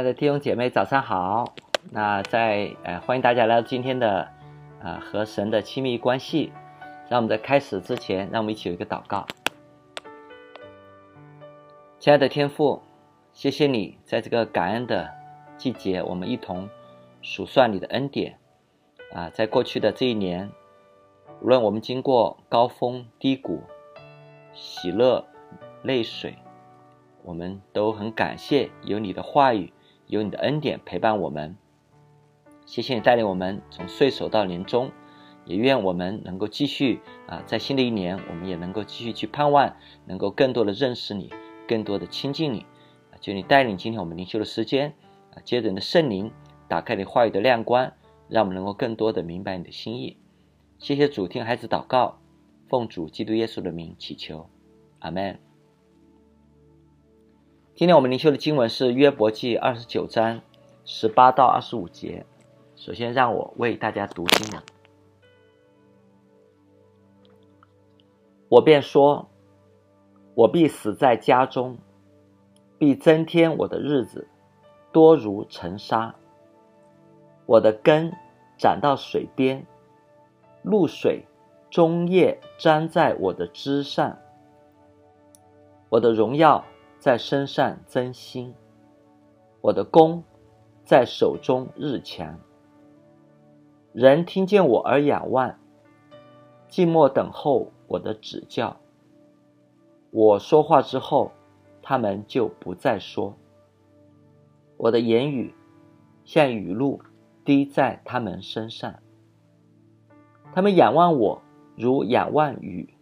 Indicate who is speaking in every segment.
Speaker 1: 亲爱的弟兄姐妹，早上好。那在呃，欢迎大家来到今天的啊、呃、和神的亲密关系。让我们在开始之前，让我们一起有一个祷告。亲爱的天父，谢谢你在这个感恩的季节，我们一同数算你的恩典啊、在过去的这一年，无论我们经过高峰低谷、喜乐泪水。我们都很感谢有你的话语，有你的恩典陪伴我们。谢谢你带领我们从岁首到年终，也愿我们能够继续啊，在新的一年，我们也能够继续去盼望，能够更多的认识你，更多的亲近你。求你带领今天我们灵修的时间啊，接着你的圣灵打开你话语的亮光，让我们能够更多的明白你的心意。谢谢主，听孩子祷告，奉主基督耶稣的名祈求，阿门。今天我们灵修的经文是约伯记二十九章十八到二十五节。首先，让我为大家读经文。我便说：我必死在家中，必增添我的日子，多如尘沙。我的根长到水边，露水终夜沾在我的枝上。我的荣耀。在身上增新，我的弓在手中日强。人听见我而仰望，静默等候我的指教。我说话之后，他们就不再说。我的言语像雨露滴在他们身上。他们仰望我如仰望雨，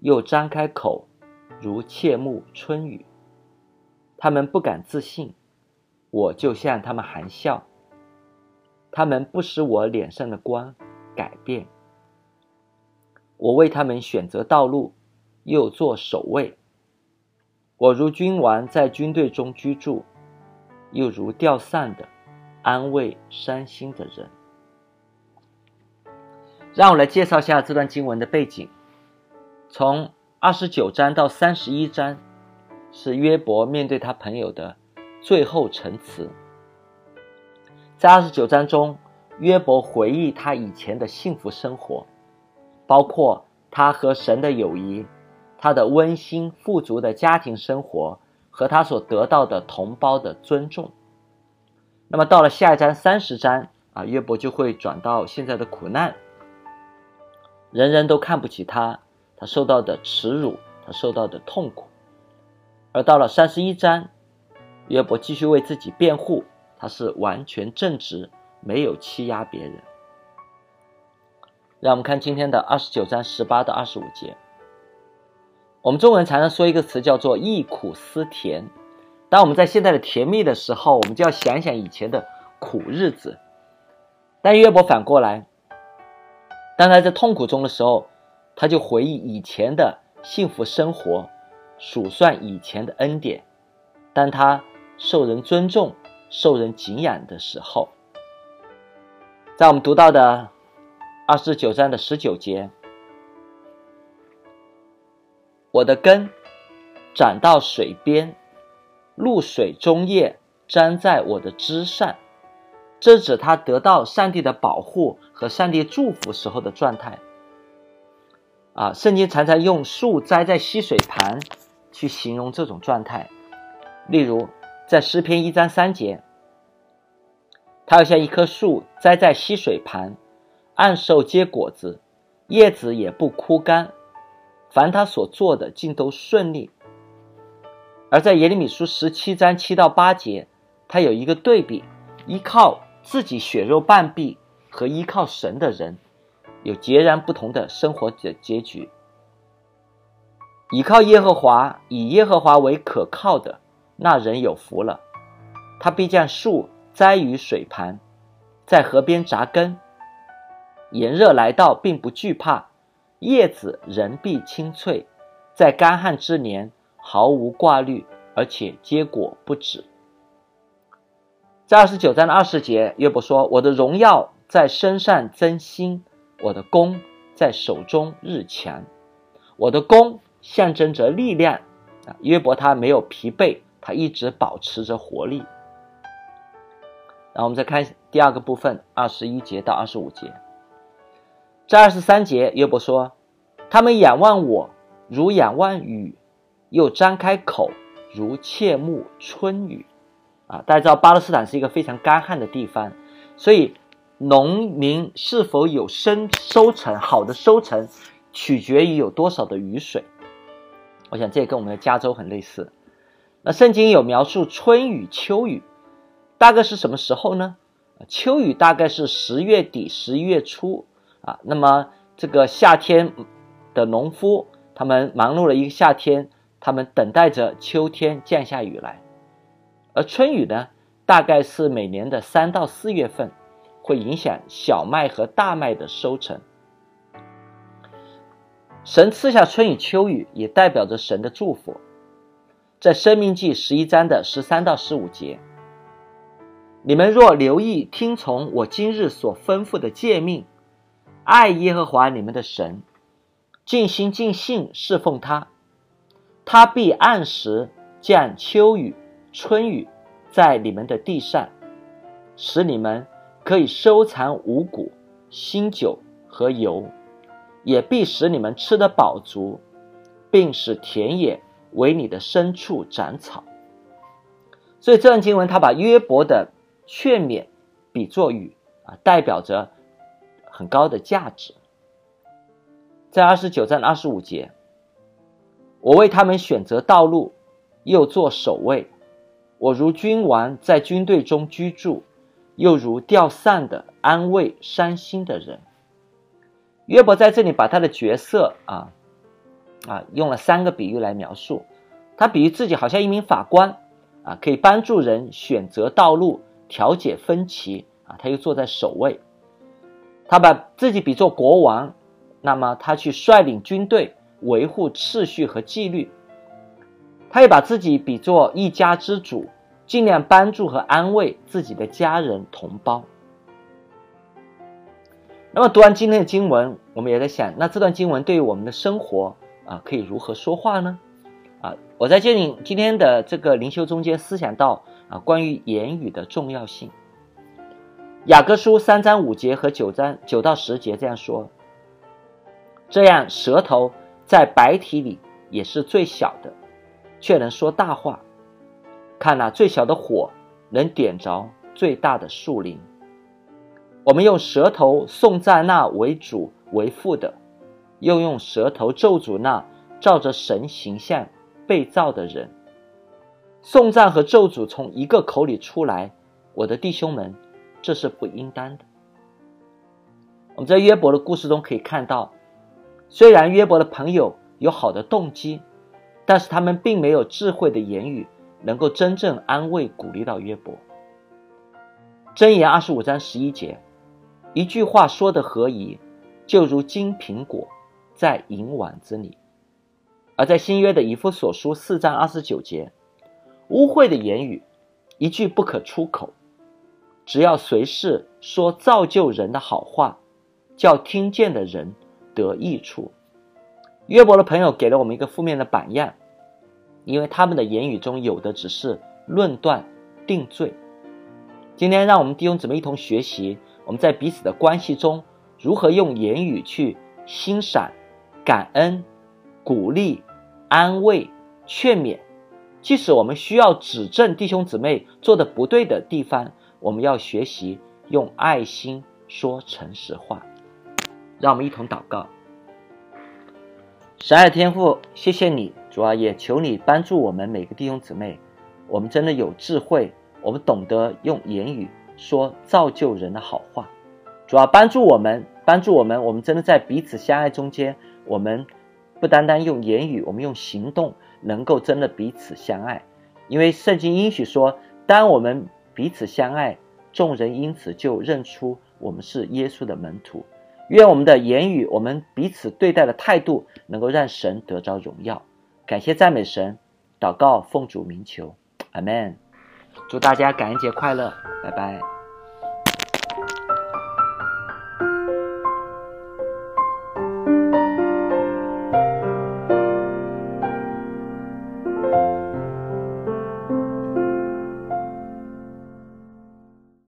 Speaker 1: 又张开口如切慕春雨。他们不敢自信，我就向他们含笑。他们不使我脸上的光改变。我为他们选择道路，又做守卫。我如君王在军队中居住，又如吊丧的安慰伤心的人。让我来介绍一下这段经文的背景，从二十九章到三十一章。是约伯面对他朋友的最后陈词。在二十九章中，约伯回忆他以前的幸福生活，包括他和神的友谊，他的温馨富足的家庭生活和他所得到的同胞的尊重。那么到了下一章三十章啊，约伯就会转到现在的苦难，人人都看不起他，他受到的耻辱，他受到的痛苦。而到了三十一章，约伯继续为自己辩护，他是完全正直，没有欺压别人。让我们看今天的二十九章十八到二十五节。我们中文常常说一个词叫做“忆苦思甜”。当我们在现在的甜蜜的时候，我们就要想想以前的苦日子。但约伯反过来，当他在痛苦中的时候，他就回忆以前的幸福生活。数算以前的恩典，当他受人尊重、受人敬仰的时候，在我们读到的二十九章的十九节，我的根长到水边，露水中叶粘在我的枝上，这指他得到上帝的保护和上帝祝福时候的状态。啊，圣经常常用树栽在溪水旁。去形容这种状态，例如在诗篇一章三节，它要像一棵树栽在溪水旁，按时结果子，叶子也不枯干，凡他所做的尽都顺利。而在耶利米书十七章七到八节，它有一个对比：依靠自己血肉半壁和依靠神的人，有截然不同的生活的结局。倚靠耶和华，以耶和华为可靠的那人有福了。他必将树栽于水旁，在河边扎根。炎热来到，并不惧怕；叶子仍必青翠，在干旱之年毫无挂虑，而且结果不止。在二十九章的二十节，约伯说：“我的荣耀在身上增新，我的弓在手中日强，我的弓。”象征着力量啊！约伯他没有疲惫，他一直保持着活力。然后我们再看第二个部分，二十一节到二十五节。在二十三节，约伯说：“他们仰望我，如仰望雨；又张开口，如切慕春雨。”啊，大家知道巴勒斯坦是一个非常干旱的地方，所以农民是否有生收成，好的收成，取决于有多少的雨水。我想这也跟我们的加州很类似。那圣经有描述春雨、秋雨，大概是什么时候呢？秋雨大概是十月底、十一月初啊。那么这个夏天的农夫，他们忙碌了一个夏天，他们等待着秋天降下雨来。而春雨呢，大概是每年的三到四月份，会影响小麦和大麦的收成。神赐下春雨秋雨，也代表着神的祝福。在申命记十一章的十三到十五节，你们若留意听从我今日所吩咐的诫命，爱耶和华你们的神，尽心尽性侍奉他，他必按时降秋雨。春雨在你们的地上，使你们可以收藏五谷、新酒和油，也必使你们吃得饱足，并使田野为你的牲畜长草。所以这段经文，他把约伯的劝勉比作雨啊，代表着很高的价值。在二十九章二十五节，我为他们选择道路，又做守卫。我如君王在军队中居住，又如吊丧的安慰伤心的人。约伯在这里把他的角色啊啊用了三个比喻来描述，他比喻自己好像一名法官啊，可以帮助人选择道路、调解分歧啊，他又坐在首位。他把自己比作国王，那么他去率领军队维护秩序和纪律。他也把自己比作一家之主，尽量帮助和安慰自己的家人同胞。那么读完今天的经文，我们也在想，那这段经文对于我们的生活啊，可以如何说话呢？啊，我在这里今天的这个灵修中间思想到啊，关于言语的重要性。雅各书三章五节和九章九到十节这样说：这样舌头在白体里也是最小的。却能说大话，看那最小的火能点着最大的树林。我们用舌头颂赞那为主为父的，又用舌头咒诅那照着神形象被造的人。颂赞和咒诅从一个口里出来，我的弟兄们，这是不应当的。我们在约伯的故事中可以看到，虽然约伯的朋友有好的动机。但是他们并没有智慧的言语，能够真正安慰鼓励到约伯。箴言二十五章十一节，一句话说的合宜，就如金苹果在银碗子里。而在新约的以弗所书四章二十九节，污秽的言语一句不可出口，只要随时说造就人的好话，叫听见的人得益处。约伯的朋友给了我们一个负面的榜样，因为他们的言语中有的只是论断、定罪。今天，让我们弟兄姊妹一同学习，我们在彼此的关系中如何用言语去欣赏、感恩、鼓励、安慰、劝勉。即使我们需要指正弟兄姊妹做的不对的地方，我们要学习用爱心说诚实话。让我们一同祷告。神爱的天父，谢谢你，主啊，也求你帮助我们每个弟兄姊妹，我们真的有智慧，我们懂得用言语说造就人的好话，主要，帮助我们，帮助我们，我们真的在彼此相爱中间，我们不单单用言语，我们用行动能够真的彼此相爱，因为圣经应许说，当我们彼此相爱，众人因此就认出我们是耶稣的门徒。愿我们的言语，我们彼此对待的态度，能够让神得着荣耀。感谢赞美神，祷告奉主名求，阿门。祝大家感恩节快乐，拜拜。